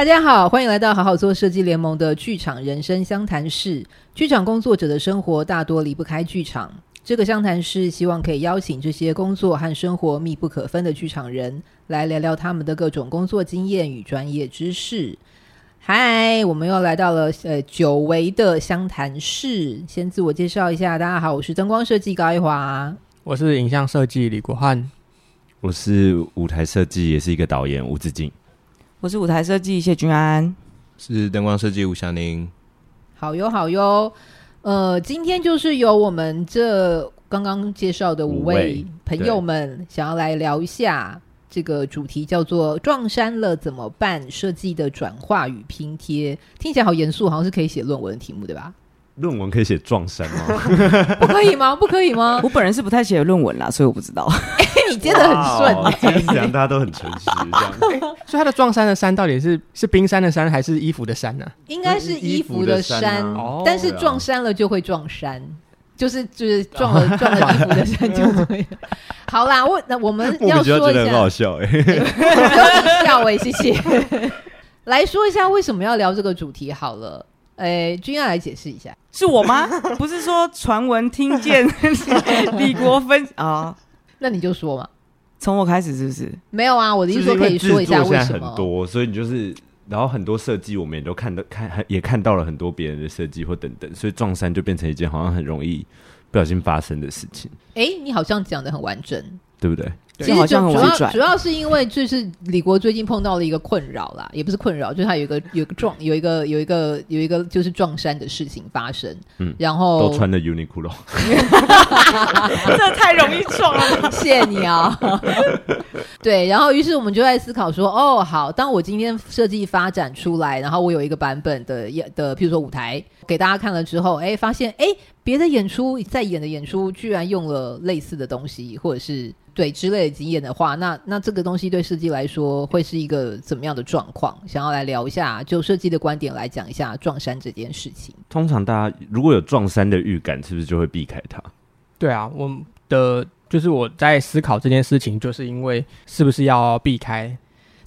大家好，欢迎来到好好做设计联盟的剧场人生相谈室。剧场工作者的生活大多离不开剧场，这个相谈室希望可以邀请这些工作和生活密不可分的剧场人来聊聊他们的各种工作经验与专业知识。嗨，我们又来到了呃久违的相谈室，先自我介绍一下，大家好，我是灯光设计高一华，我是影像设计李国汉，我是舞台设计，也是一个导演吴子敬。我是舞台设计谢君安，是灯光设计吴祥宁。好哟好哟，呃，今天就是由我们这刚刚介绍的五位朋友们想要来聊一下这个主题，叫做“撞衫了怎么办？设计的转化与拼贴”，听起来好严肃，好像是可以写论文的题目，对吧？论文可以写撞衫吗？不可以吗？不可以吗？我本人是不太写论文啦，所以我不知道。你接的很顺，这样大家都很诚实。这样，所以他的撞衫的衫到底是是冰山的山还是衣服的山呢？应该是衣服的衫，但是撞衫了就会撞衫，就是就是 撞了撞了衣服的山就会。好啦，我那我们要说一下，很好笑哎、笑哎，谢谢。来说一下为什么要聊这个主题好了。哎，君要来解释一下，是我吗？不是说传闻听见李国芬啊、哦？那你就说嘛，从我开始是不是？没有啊，我的意思说可以说一下为什么。很多，所以你就是，然后很多设计我们也都看到看，也看到了很多别人的设计或等等，所以撞衫就变成一件好像很容易不小心发生的事情。哎，你好像讲的很完整，对不对？其实主要主要是因为就是李国最近碰到了一个困扰啦，也不是困扰，就是他有一个有一个撞有一个有一个有一个就是撞衫的事情发生，嗯，然后都穿 的 Uniqlo，这太容易撞了，谢谢你啊。对，然后于是我们就在思考说，哦，好，当我今天设计发展出来，然后我有一个版本的的，譬如说舞台给大家看了之后，哎，发现哎，别的演出在演的演出居然用了类似的东西，或者是。对之类的经验的话，那那这个东西对设计来说会是一个怎么样的状况？想要来聊一下，就设计的观点来讲一下撞衫这件事情。通常大家如果有撞衫的预感，是不是就会避开它？对啊，我的就是我在思考这件事情，就是因为是不是要避开？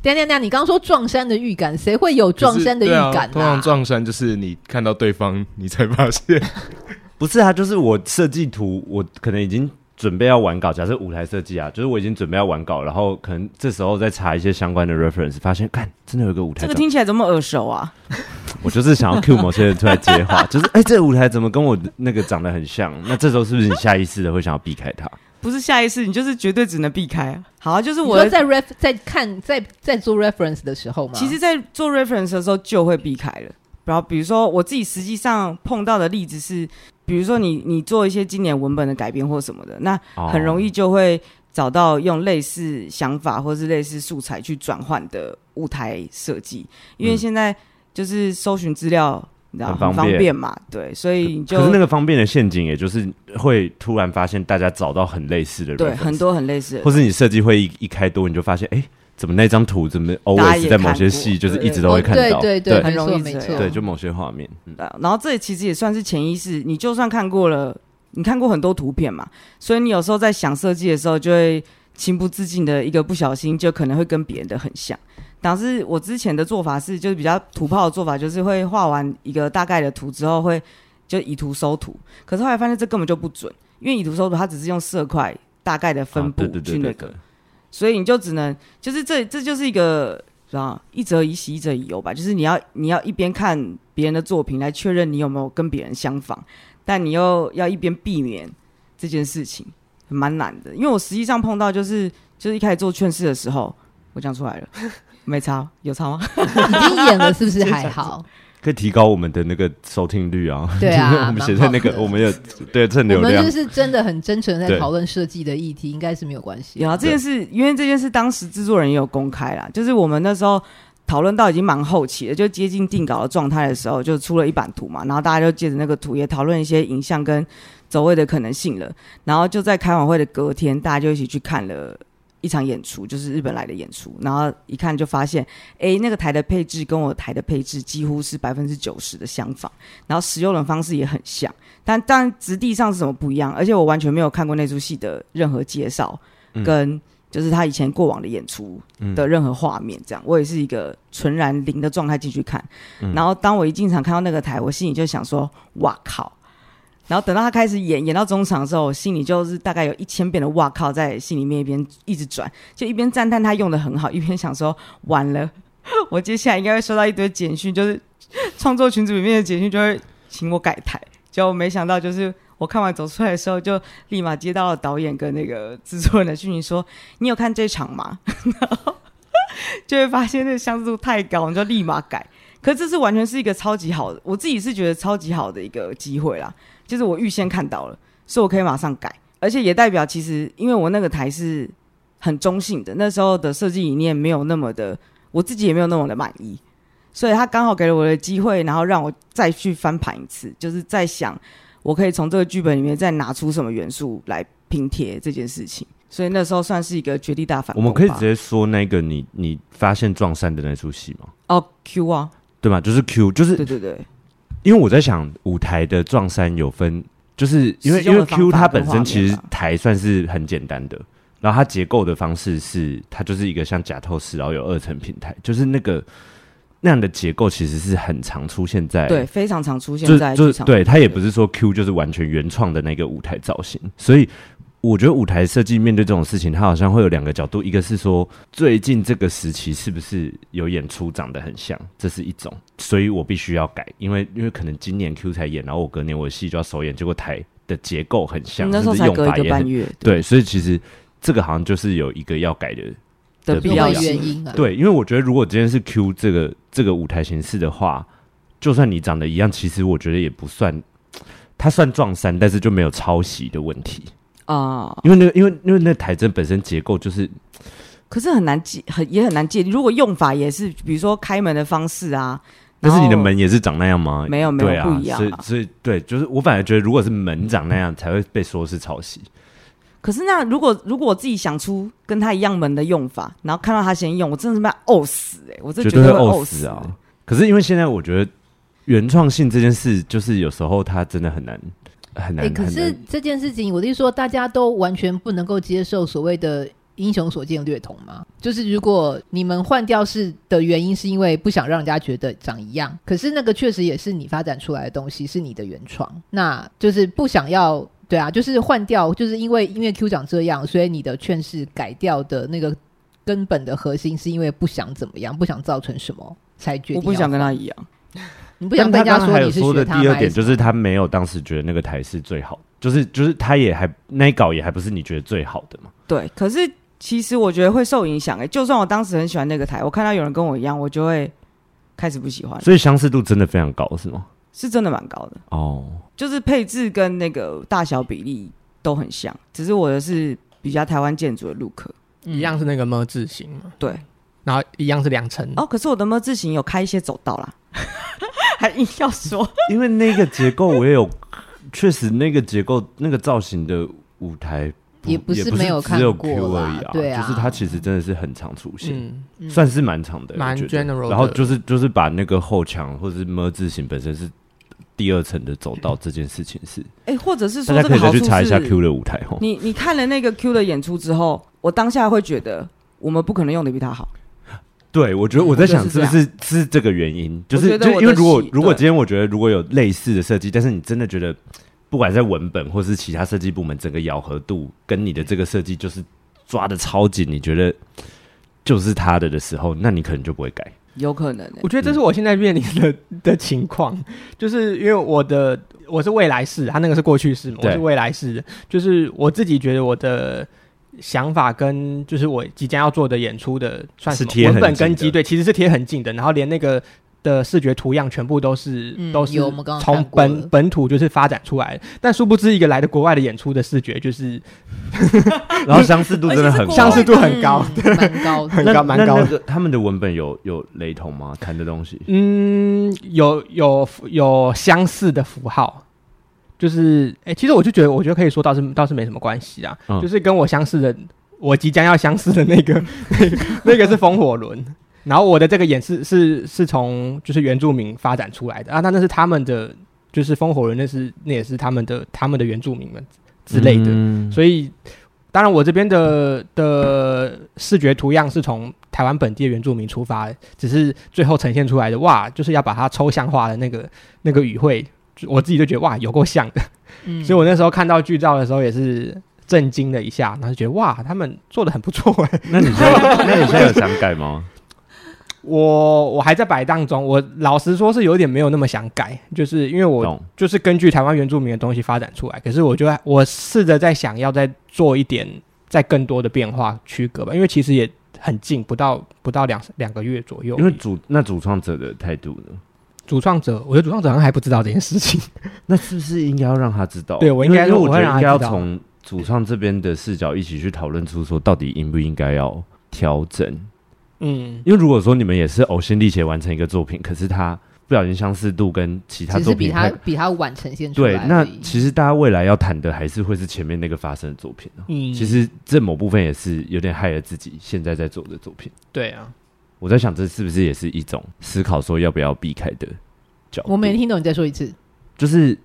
等等等，你刚刚说撞衫的预感，谁会有撞衫的预感？啊？通常撞衫就是你看到对方，你才发现，不是啊，就是我设计图，我可能已经。准备要完稿，假设舞台设计啊，就是我已经准备要完稿，然后可能这时候再查一些相关的 reference，发现，看真的有个舞台，这个听起来怎么耳熟啊？我就是想要 cue 某些人出来接话，就是哎、欸，这个舞台怎么跟我那个长得很像？那这时候是不是你下意识的会想要避开它？不是下意识，你就是绝对只能避开。好啊，就是我在 ref 在看在在做 reference 的时候嘛，其实，在做 reference 的时候就会避开了。然后比如说我自己实际上碰到的例子是。比如说你你做一些经典文本的改编或什么的，那很容易就会找到用类似想法或是类似素材去转换的舞台设计，因为现在就是搜寻资料，你知道很方便。嘛，对，所以你就可是那个方便的陷阱，也就是会突然发现大家找到很类似的人，对，很多很类似的，或是你设计会一一开多，你就发现哎。诶怎么那张图怎么 always 在某些戏就是一直都会看到，对对对，很容易没错，对，就某些画面。嗯，然后这其实也算是潜意识，你就算看过了，你看过很多图片嘛，所以你有时候在想设计的时候，就会情不自禁的一个不小心，就可能会跟别人的很像。但是我之前的做法是，就是比较土炮的做法，就是会画完一个大概的图之后，会就以图搜图。可是后来发现这根本就不准，因为以图搜图，它只是用色块大概的分布去那个。所以你就只能，就是这这就是一个是吧？一则以喜，一则以忧吧。就是你要你要一边看别人的作品来确认你有没有跟别人相仿，但你又要一边避免这件事情，蛮难的。因为我实际上碰到就是就是一开始做劝世的时候，我讲出来了，没差，有差吗？已经演了，是不是 还好？可以提高我们的那个收听率啊！对啊，我们写在那个，我们也对蹭流量。我们就是真的很真诚在讨论设计的议题，应该是没有关系。有啊，这件事，因为这件事当时制作人也有公开啦，就是我们那时候讨论到已经蛮后期了，就接近定稿的状态的时候，就出了一版图嘛，然后大家就借着那个图也讨论一些影像跟走位的可能性了，然后就在开完会的隔天，大家就一起去看了。一场演出就是日本来的演出，然后一看就发现，哎、欸，那个台的配置跟我台的配置几乎是百分之九十的相仿，然后使用的方式也很像，但当然质地上是什么不一样，而且我完全没有看过那出戏的任何介绍跟就是他以前过往的演出的任何画面，这样、嗯、我也是一个纯然零的状态进去看。嗯、然后当我一进场看到那个台，我心里就想说：“哇靠！”然后等到他开始演，演到中场的时候，我心里就是大概有一千遍的“哇靠”在心里面一边一直转，就一边赞叹他用的很好，一边想说：“完了，我接下来应该会收到一堆简讯，就是创作群组里面的简讯，就会请我改台。”结果没想到就是。我看完走出来的时候，就立马接到了导演跟那个制作人的讯息，说：“你有看这场吗？” 然后就会发现那个相似度太高，你就立马改。可是这是完全是一个超级好的，我自己是觉得超级好的一个机会啦。就是我预先看到了，所以我可以马上改，而且也代表其实因为我那个台是很中性的，那时候的设计理念没有那么的，我自己也没有那么的满意，所以他刚好给了我的机会，然后让我再去翻盘一次，就是在想。我可以从这个剧本里面再拿出什么元素来拼贴这件事情，所以那时候算是一个绝地大反攻。我们可以直接说那个你你发现撞衫的那出戏吗？哦，Q 啊，对吧？就是 Q，就是对对对。因为我在想舞台的撞衫有分，就是因为因为 Q 它本身其实台算是很简单的，然后它结构的方式是它就是一个像假透视，然后有二层平台，就是那个。那样的结构其实是很常出现在，对，非常常出现在就，就是对，它也不是说 Q 就是完全原创的那个舞台造型，所以我觉得舞台设计面对这种事情，它好像会有两个角度，一个是说最近这个时期是不是有演出长得很像，这是一种，所以我必须要改，因为因为可能今年 Q 才演，然后我隔年我的戏就要首演，结果台的结构很像，那时候才隔一个半月，对，所以其实这个好像就是有一个要改的。的必要原因啊，对，因为我觉得如果今天是 Q 这个这个舞台形式的话，就算你长得一样，其实我觉得也不算，它算撞衫，但是就没有抄袭的问题啊。因为那个，因为因为那台真本身结构就是，可是很难记，很也很难记。如果用法也是，比如说开门的方式啊，但是你的门也是长那样吗？没有，没有，不一样啊。所以所以对，就是我反而觉得，如果是门长那样，才会被说是抄袭。可是那如果如果我自己想出跟他一样门的用法，然后看到他先用，我真的是被他呕死哎、欸！我真的觉得会呕死啊！可是因为现在我觉得原创性这件事，就是有时候它真的很难很难。欸、可是这件事情，我是说大家都完全不能够接受所谓的英雄所见略同吗？就是如果你们换掉是的原因是因为不想让人家觉得长一样，可是那个确实也是你发展出来的东西，是你的原创，那就是不想要。对啊，就是换掉，就是因为因为 Q 长这样，所以你的劝是改掉的那个根本的核心，是因为不想怎么样，不想造成什么才决定。我不想跟他一样，你不想跟人家说你是说的第二点，就是他没有当时觉得那个台是最好，就是就是他也还那一稿也还不是你觉得最好的嘛。对，可是其实我觉得会受影响哎、欸，就算我当时很喜欢那个台，我看到有人跟我一样，我就会开始不喜欢。所以相似度真的非常高，是吗？是真的蛮高的。哦，就是配置跟那个大小比例都很像，只是我的是比较台湾建筑的 look，一样是那个么字形嘛，对，然后一样是两层。哦，可是我的么字形有开一些走道啦，还硬要说，因为那个结构我也有，确实那个结构那个造型的舞台。也不是没有看过而已啊，对啊，就是它其实真的是很常出现，算是蛮长的，蛮 general。然后就是就是把那个后墙或者是么字形本身是第二层的走道这件事情是，哎，或者是说大家可以再去查一下 Q 的舞台哦。你你看了那个 Q 的演出之后，我当下会觉得我们不可能用的比他好。对，我觉得我在想是不是是这个原因，就是就因为如果如果今天我觉得如果有类似的设计，但是你真的觉得。不管在文本或是其他设计部门，整个咬合度跟你的这个设计就是抓的超紧，你觉得就是他的的时候，那你可能就不会改。有可能、欸，我觉得这是我现在面临的的情况，就是因为我的我是未来式，他那个是过去式嘛，我是未来式，就是我自己觉得我的想法跟就是我即将要做的演出的算是文本跟基对，其实是贴很近的，然后连那个。的视觉图样全部都是、嗯、都是从本本土就是发展出来的，但殊不知一个来的国外的演出的视觉就是，然后相似度真的很相似度很高，蛮、嗯、高很高蛮高的。他们的文本有有雷同吗？谈的东西？嗯，有有有相似的符号，就是哎、欸，其实我就觉得，我觉得可以说倒是倒是没什么关系啊、嗯，就是跟我相似的，我即将要相似的那个那 个那个是风火轮。然后我的这个演示是是从就是原住民发展出来的。啊，那那是他们的就是风火轮，那是那也是他们的他们的原住民们之类的，嗯、所以当然我这边的的视觉图样是从台湾本地的原住民出发，只是最后呈现出来的哇，就是要把它抽象化的那个那个语汇，我自己就觉得哇，有够像的。嗯，所以我那时候看到剧照的时候也是震惊了一下，然后就觉得哇，他们做的很不错哎。那你现在那你现在有想改吗？我我还在摆荡中，我老实说是有点没有那么想改，就是因为我就是根据台湾原住民的东西发展出来，可是我觉得我试着在想要再做一点，再更多的变化区隔吧，因为其实也很近，不到不到两两个月左右。因为主那主创者的态度呢？主创者，我觉得主创者好像还不知道这件事情，那是不是应该要让他知道？对，我应该，我觉得应该要从主创这边的视角一起去讨论出说，到底应不应该要调整。嗯，因为如果说你们也是呕心沥血完成一个作品，可是他不小心相似度跟其他作品，比他比他晚呈现出来。对，那其实大家未来要谈的还是会是前面那个发生的作品。嗯，其实这某部分也是有点害了自己现在在做的作品。对啊，我在想这是不是也是一种思考，说要不要避开的角度。我没听懂，你再说一次。就是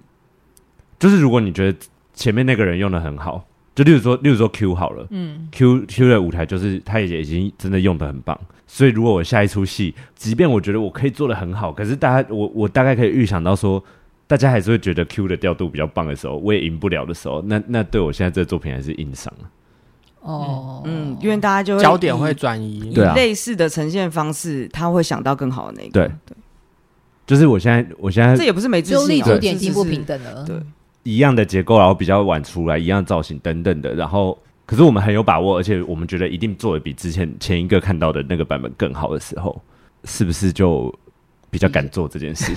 就是，如果你觉得前面那个人用的很好。就例如说，例如说 Q 好了，嗯，Q Q 的舞台就是他也已经真的用的很棒，所以如果我下一出戏，即便我觉得我可以做的很好，可是大家我我大概可以预想到说，大家还是会觉得 Q 的调度比较棒的时候，我也赢不了的时候，那那对我现在这个作品还是硬伤了。哦，嗯，因为大家就会焦点会转移，对啊，类似的呈现方式，他会想到更好的那个，对。对，就是我现在我现在这也不是没自信，立足点已经不平等了，对。一样的结构，然后比较晚出来，一样造型等等的，然后可是我们很有把握，而且我们觉得一定做的比之前前一个看到的那个版本更好的时候，是不是就比较敢做这件事？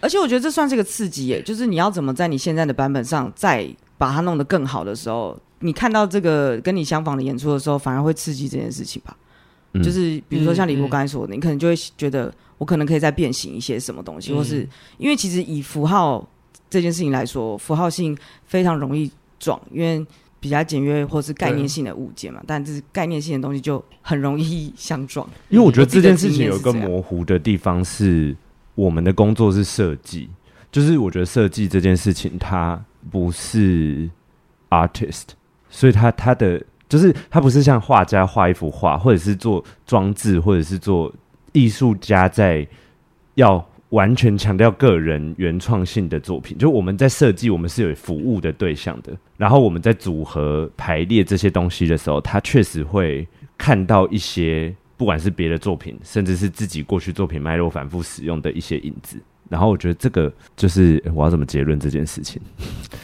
而且我觉得这算是个刺激耶，就是你要怎么在你现在的版本上再把它弄得更好的时候，你看到这个跟你相仿的演出的时候，反而会刺激这件事情吧？嗯、就是比如说像李国刚才说的，嗯、你可能就会觉得我可能可以再变形一些什么东西，嗯、或是因为其实以符号。这件事情来说，符号性非常容易撞，因为比较简约或是概念性的物件嘛。但这是概念性的东西就很容易相撞。因为我觉得这件事情有一个模糊的地方是，我们的工作是设计，就是我觉得设计这件事情它不是 artist，所以他他的就是他不是像画家画一幅画，或者是做装置，或者是做艺术家在要。完全强调个人原创性的作品，就我们在设计，我们是有服务的对象的。然后我们在组合排列这些东西的时候，他确实会看到一些，不管是别的作品，甚至是自己过去作品脉络反复使用的一些影子。然后我觉得这个就是我要怎么结论这件事情？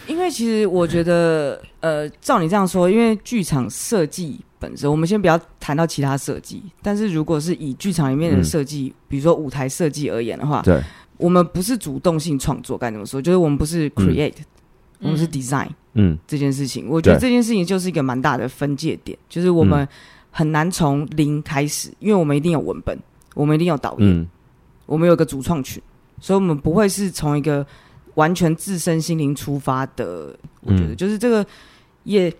因为其实我觉得，呃，照你这样说，因为剧场设计。本身，我们先不要谈到其他设计，但是如果是以剧场里面的设计，嗯、比如说舞台设计而言的话，对，我们不是主动性创作，该怎么说？就是我们不是 create，、嗯、我们是 design，嗯，这件事情，我觉得这件事情就是一个蛮大的分界点，就是我们很难从零开始，因为我们一定有文本，我们一定有导演，嗯、我们有一个主创群，所以我们不会是从一个完全自身心灵出发的，我觉得就是这个也。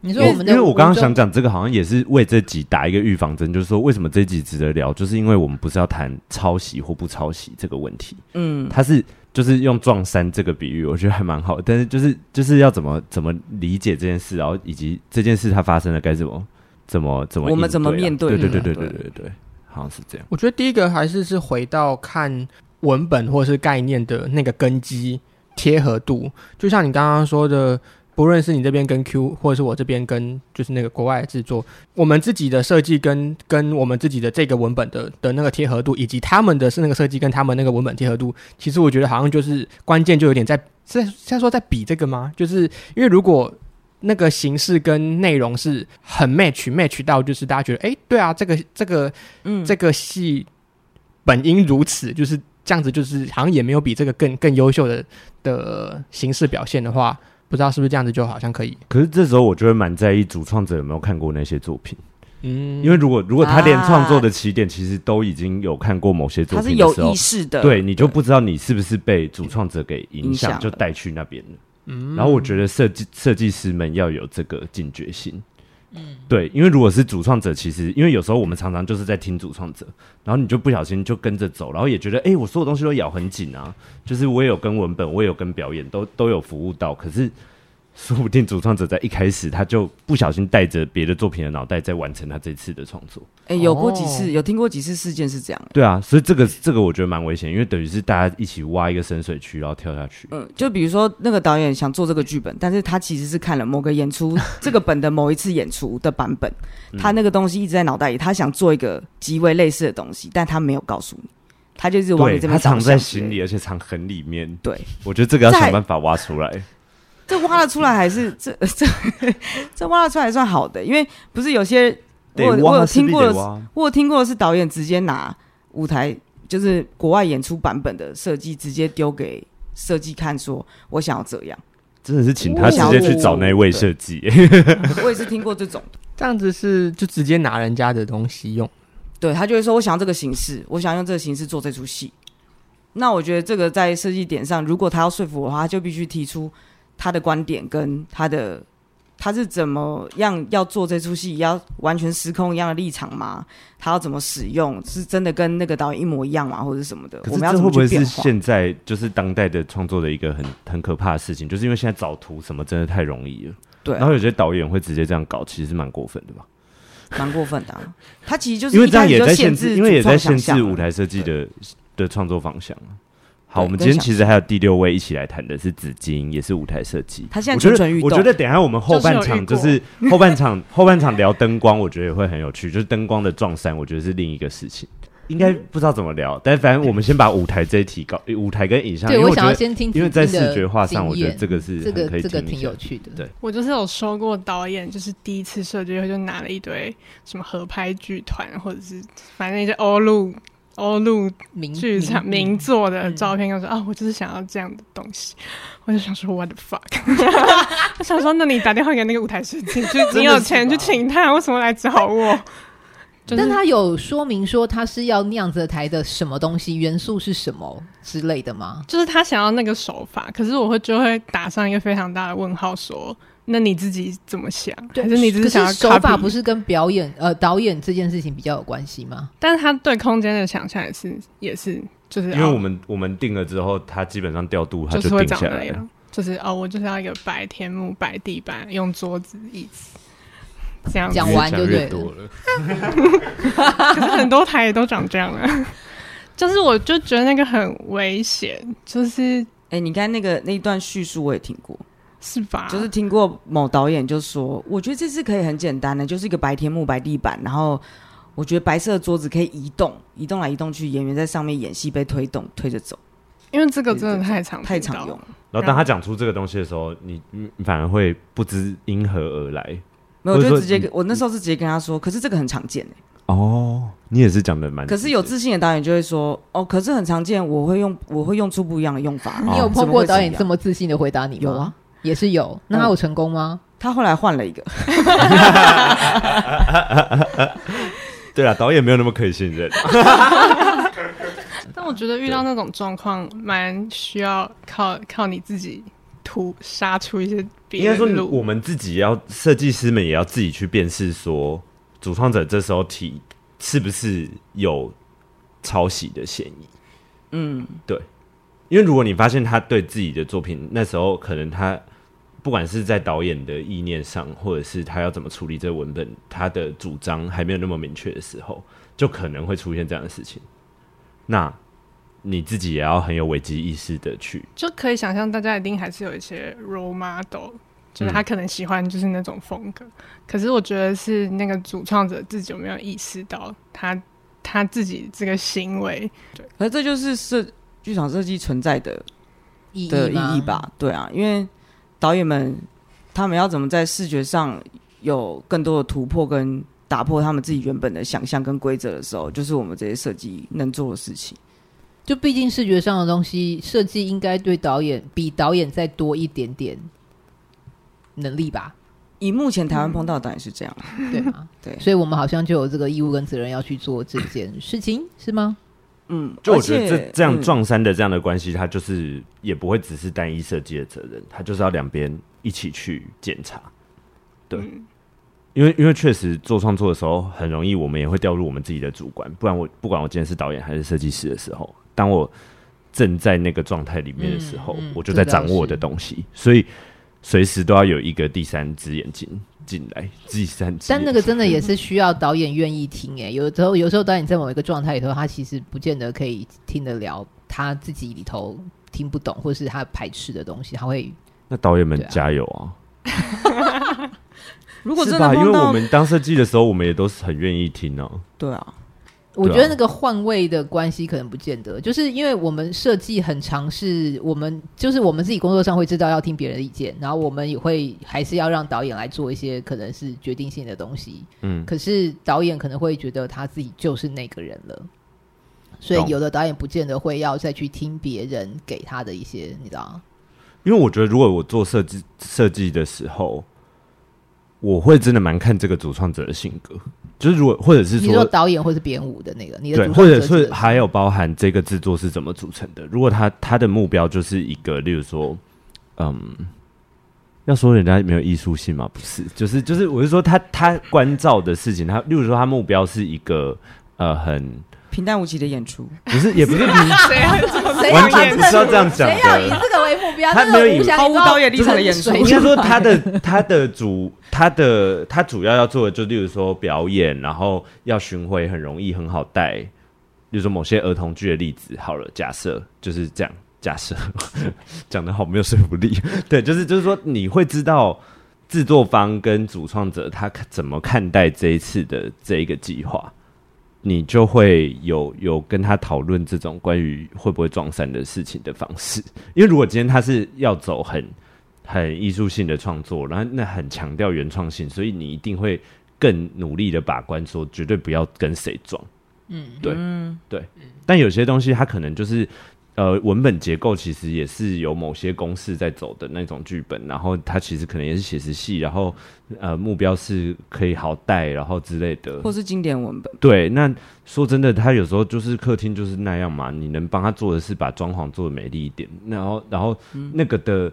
你说我们的，因为我刚刚想讲这个，好像也是为这集打一个预防针，就是说为什么这集值得聊，就是因为我们不是要谈抄袭或不抄袭这个问题，嗯，它是就是用撞衫这个比喻，我觉得还蛮好的，但是就是就是要怎么怎么理解这件事，然后以及这件事它发生了该怎么怎么怎么、啊、我们怎么面？对对对对对对对，对，好像是这样。我觉得第一个还是是回到看文本或是概念的那个根基贴合度，就像你刚刚说的。不论是你这边跟 Q，或者是我这边跟就是那个国外制作，我们自己的设计跟跟我们自己的这个文本的的那个贴合度，以及他们的是那个设计跟他们那个文本贴合度，其实我觉得好像就是关键，就有点在在在说在比这个吗？就是因为如果那个形式跟内容是很 match match 到，就是大家觉得哎、欸，对啊，这个这个嗯这个戏本应如此，就是这样子，就是好像也没有比这个更更优秀的的形式表现的话。不知道是不是这样子就好像可以，可是这时候我就会蛮在意主创者有没有看过那些作品，嗯，因为如果如果他连创作的起点其实都已经有看过某些作品的时候，他是有意识的，对，你就不知道你是不是被主创者给影响，就带去那边了。嗯，然后我觉得设计设计师们要有这个警觉性。嗯，对，因为如果是主创者，其实因为有时候我们常常就是在听主创者，然后你就不小心就跟着走，然后也觉得，哎，我所有东西都咬很紧啊，就是我也有跟文本，我也有跟表演，都都有服务到，可是说不定主创者在一开始他就不小心带着别的作品的脑袋在完成他这次的创作。哎、欸，有过几次，有听过几次事件是这样。对啊，所以这个这个我觉得蛮危险，因为等于是大家一起挖一个深水区，然后跳下去。嗯，就比如说那个导演想做这个剧本，但是他其实是看了某个演出 这个本的某一次演出的版本，他那个东西一直在脑袋里，他想做一个极为类似的东西，但他没有告诉你，他就是往你这边他藏在心里，而且藏很里面。对，我觉得这个要想办法挖出来。这挖了出来还是这这这挖了出来还算好的，因为不是有些我我有听过的，我有听过的是导演直接拿舞台就是国外演出版本的设计直接丢给设计看，说我想要这样，真的是请他直接去找那位设计。我也是听过这种，这样子是就直接拿人家的东西用，对，他就会说我想要这个形式，我想用这个形式做这出戏。那我觉得这个在设计点上，如果他要说服我的话，他就必须提出。他的观点跟他的他是怎么样要做这出戏，要完全失控一样的立场吗？他要怎么使用？是真的跟那个导演一模一样吗？或者什么的？我们要怎么去变化？会不会是现在就是当代的创作的一个很很可怕的事情？就是因为现在找图什么真的太容易了。对、啊，然后有些导演会直接这样搞，其实是蛮过分的吧？蛮过分的、啊。他其实就是因为这样也在限制，因为也在限制舞台设计的的创作方向。好，我们今天其实还有第六位一起来谈的是紫金，也是舞台设计。他现在蠢蠢欲动。我觉得等一下我们后半场就是后半场后半场聊灯光，我觉得也会很有趣。就是灯光的撞衫，我觉得是另一个事情，应该不知道怎么聊。但反正我们先把舞台这一题搞，舞台跟影像。对，我想要先听，因为在视觉化上，我觉得这个是这个这个挺有趣的。对，我就是有收过导演，就是第一次设计会就拿了一堆什么合拍剧团，或者是反正一些欧陆。欧陆剧场名作的照片，我说啊，我就是想要这样的东西，我就想说 What the fuck？我想说，那你打电话给那个舞台设计，就你有钱就请他，为什么来找我？但他有说明说他是要那样子的台的什么东西，元素是什么之类的吗？就是他想要那个手法，可是我会就会打上一个非常大的问号，说。那你自己怎么想？还是你只是想要手法不是跟表演呃导演这件事情比较有关系吗？但是他对空间的想象也是也是就是因为我们我们定了之后，他基本上调度他就定下来了，就是哦，我就是要一个白天幕、白地板，用桌子、椅子这样讲完就对了。可是很多台也都长这样了，就是我就觉得那个很危险。就是哎、欸，你看那个那一段叙述我也听过。是吧？就是听过某导演就说，我觉得这次可以很简单的，就是一个白天幕、白地板，然后我觉得白色的桌子可以移动，移动来移动去，演员在上面演戏被推动推着走。因为这个真的太常太常用了。然后当他讲出这个东西的时候，你你反而会不知因何而来。没有，我就直接跟我那时候是直接跟他说，可是这个很常见哦，你也是讲的蛮。可是有自信的导演就会说，哦，可是很常见，我会用我会用出不一样的用法。你有碰过导演这么自信的回答你吗？有啊。也是有，那他有成功吗？嗯、他后来换了一个。对啊，导演没有那么可以信任。但我觉得遇到那种状况，蛮需要靠靠你自己突杀出一些别。应该说，我们自己要设计师们也要自己去辨识，说主创者这时候提是不是有抄袭的嫌疑。嗯，对。因为如果你发现他对自己的作品那时候可能他不管是在导演的意念上，或者是他要怎么处理这个文本，他的主张还没有那么明确的时候，就可能会出现这样的事情。那你自己也要很有危机意识的去，就可以想象大家一定还是有一些 role model，就是他可能喜欢就是那种风格。嗯、可是我觉得是那个主创者自己有没有意识到他他自己这个行为？对，而这就是设。剧场设计存在的意义的意义吧，对啊，因为导演们他们要怎么在视觉上有更多的突破跟打破他们自己原本的想象跟规则的时候，就是我们这些设计能做的事情。就毕竟视觉上的东西设计应该对导演比导演再多一点点能力吧。以目前台湾碰到的导演是这样，嗯、对吗？对，所以我们好像就有这个义务跟责任要去做这件事情，是吗？嗯，就我觉得这这样撞衫的这样的关系，它就是也不会只是单一设计的责任，它就是要两边一起去检查。对，因为因为确实做创作的时候，很容易我们也会掉入我们自己的主观，不然我不管我今天是导演还是设计师的时候，当我正在那个状态里面的时候，我就在掌握我的东西，所以随时都要有一个第三只眼睛进来，第三只。但那个真的也是需要导演愿意听诶，有时候有时候导演在某一个状态里头，他其实不见得可以听得了他自己里头听不懂或是他排斥的东西，他会。那导演们加油啊！如果真的，因为我们当设计的时候，我们也都是很愿意听哦、啊。对啊。我觉得那个换位的关系可能不见得，就是因为我们设计很尝试，我们就是我们自己工作上会知道要听别人的意见，然后我们也会还是要让导演来做一些可能是决定性的东西。嗯，可是导演可能会觉得他自己就是那个人了，所以有的导演不见得会要再去听别人给他的一些，你知道吗？因为我觉得如果我做设计设计的时候，我会真的蛮看这个主创者的性格。就是如果或者是说，说导演或是编舞的那个，你的对，或者是还有包含这个制作是怎么组成的？如果他他的目标就是一个，例如说，嗯，要说人家没有艺术性吗？不是，就是就是，我是说他他关照的事情，他例如说他目标是一个呃很。平淡无奇的演出，不是也不是平，谁完全不是要这样讲，谁要以这个为目标？他没有以毫无导演立场的演出。应该说他的他的主他的他主要要做的，就例如说表演，然后要巡回，很容易很好带。例如说某些儿童剧的例子，好了，假设就是这样，假设 讲的好没有说服力。对，就是就是说你会知道制作方跟主创者他怎么看待这一次的这一个计划。你就会有有跟他讨论这种关于会不会撞衫的事情的方式，因为如果今天他是要走很很艺术性的创作，然后那很强调原创性，所以你一定会更努力的把关，说绝对不要跟谁撞。嗯，对，嗯，对。但有些东西他可能就是。呃，文本结构其实也是有某些公式在走的那种剧本，然后它其实可能也是写实戏，然后呃，目标是可以好带，然后之类的，或是经典文本。对，那说真的，他有时候就是客厅就是那样嘛，你能帮他做的是把装潢做的美丽一点，然后然后那个的，嗯、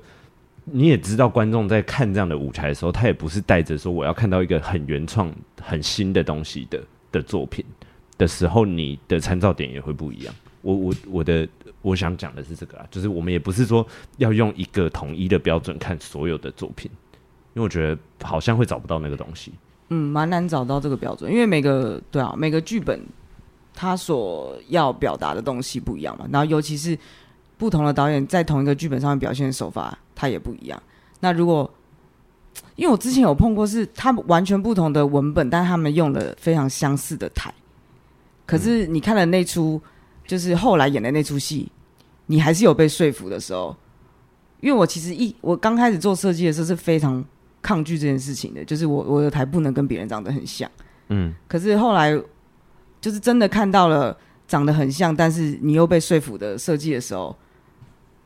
你也知道，观众在看这样的舞台的时候，他也不是带着说我要看到一个很原创、很新的东西的的作品的时候，你的参照点也会不一样。我我我的。我想讲的是这个啊，就是我们也不是说要用一个统一的标准看所有的作品，因为我觉得好像会找不到那个东西。嗯，蛮难找到这个标准，因为每个对啊，每个剧本他所要表达的东西不一样嘛。然后尤其是不同的导演在同一个剧本上面表现的手法，他也不一样。那如果因为我之前有碰过，是他们完全不同的文本，但他们用了非常相似的台，可是你看了那出。就是后来演的那出戏，你还是有被说服的时候。因为我其实一我刚开始做设计的时候是非常抗拒这件事情的，就是我我的台不能跟别人长得很像。嗯。可是后来就是真的看到了长得很像，但是你又被说服的设计的时候，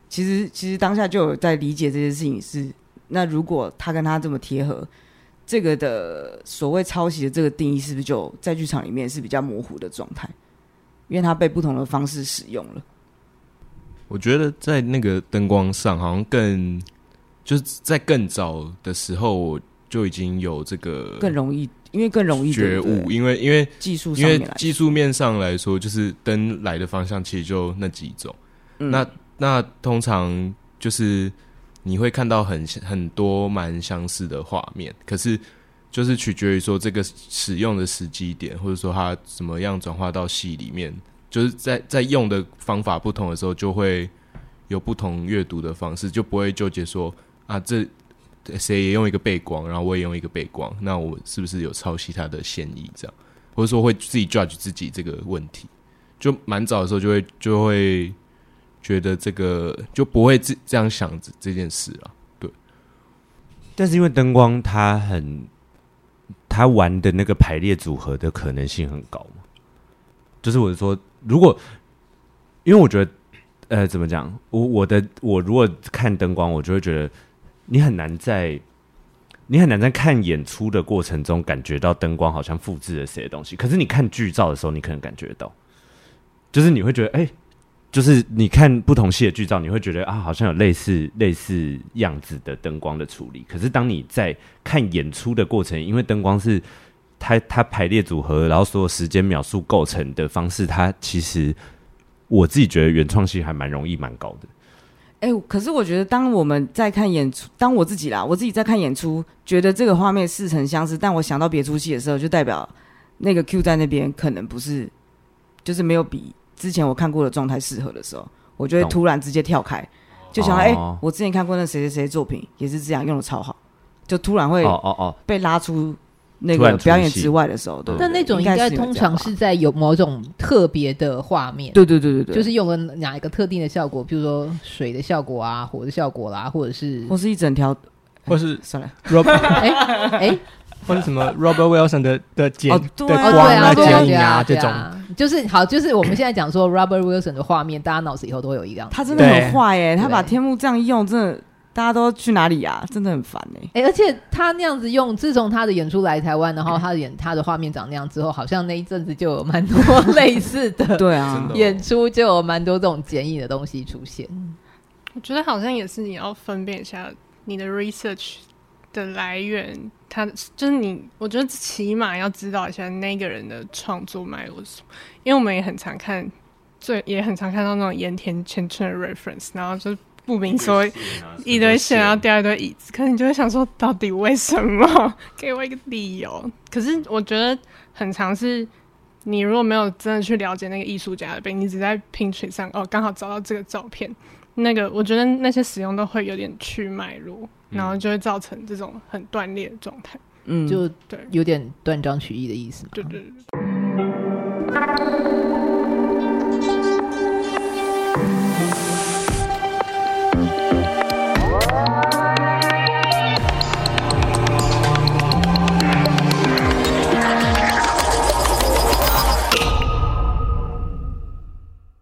其实其实当下就有在理解这件事情是，那如果他跟他这么贴合，这个的所谓抄袭的这个定义是不是就在剧场里面是比较模糊的状态？因为他被不同的方式使用了，我觉得在那个灯光上，好像更就是在更早的时候就已经有这个更容易，因为更容易觉悟，因为因为技术因为技术面上来说，就是灯来的方向其实就那几种。嗯、那那通常就是你会看到很很多蛮相似的画面，可是。就是取决于说这个使用的时机点，或者说它怎么样转化到戏里面，就是在在用的方法不同的时候，就会有不同阅读的方式，就不会纠结说啊，这谁也用一个背光，然后我也用一个背光，那我是不是有抄袭他的嫌疑？这样，或者说会自己 judge 自己这个问题，就蛮早的时候就会就会觉得这个就不会这这样想这这件事了。对，但是因为灯光它很。它玩的那个排列组合的可能性很高，就是我是说，如果因为我觉得，呃，怎么讲？我我的我如果看灯光，我就会觉得你很难在你很难在看演出的过程中感觉到灯光好像复制了谁的东西。可是你看剧照的时候，你可能感觉到，就是你会觉得，哎、就是你看不同戏的剧照，你会觉得啊，好像有类似类似样子的灯光的处理。可是当你在看演出的过程，因为灯光是它它排列组合，然后所有时间秒数构成的方式，它其实我自己觉得原创性还蛮容易蛮高的。哎、欸，可是我觉得，当我们在看演出，当我自己啦，我自己在看演出，觉得这个画面似曾相识，但我想到别出戏的时候，就代表那个 Q 在那边可能不是，就是没有比之前我看过的状态适合的时候，我就会突然直接跳开，就想，哎、欸，我之前看过那谁谁谁作品也是这样用的超好，就突然会哦哦哦被拉出。那个表演之外的时候，对，但那种应该通常是在有某种特别的画面，对对对对对，就是用了哪一个特定的效果，比如说水的效果啊，火的效果啦，或者是，或是一整条，或是算了，Robert，哎哎，或者什么 Robert Wilson 的的剪的光啊、剪影啊这种，就是好，就是我们现在讲说 Robert Wilson 的画面，大家脑子以后都有一样，他真的很坏哎，他把天幕这样用，真的。大家都去哪里呀、啊？真的很烦哎、欸！哎、欸，而且他那样子用，自从他的演出来台湾，然后他的演他的画面长那样之后，好像那一阵子就有蛮多 类似的，对啊，演出就有蛮多这种简易的东西出现。我觉得好像也是你要分辨一下你的 research 的来源，他就是你，我觉得起码要知道一下那个人的创作脉络是什么，因为我们也很常看，最也很常看到那种盐田千春的 reference，然后就。不明所以，一堆线，然后掉一堆椅子，可是你就会想说，到底为什么？给我一个理由。可是我觉得很常是，你如果没有真的去了解那个艺术家的背景，你只在 Pinterest 上哦，刚好找到这个照片，那个我觉得那些使用都会有点去脉络，然后就会造成这种很断裂的状态。嗯，就对，有点断章取义的意思。对对对。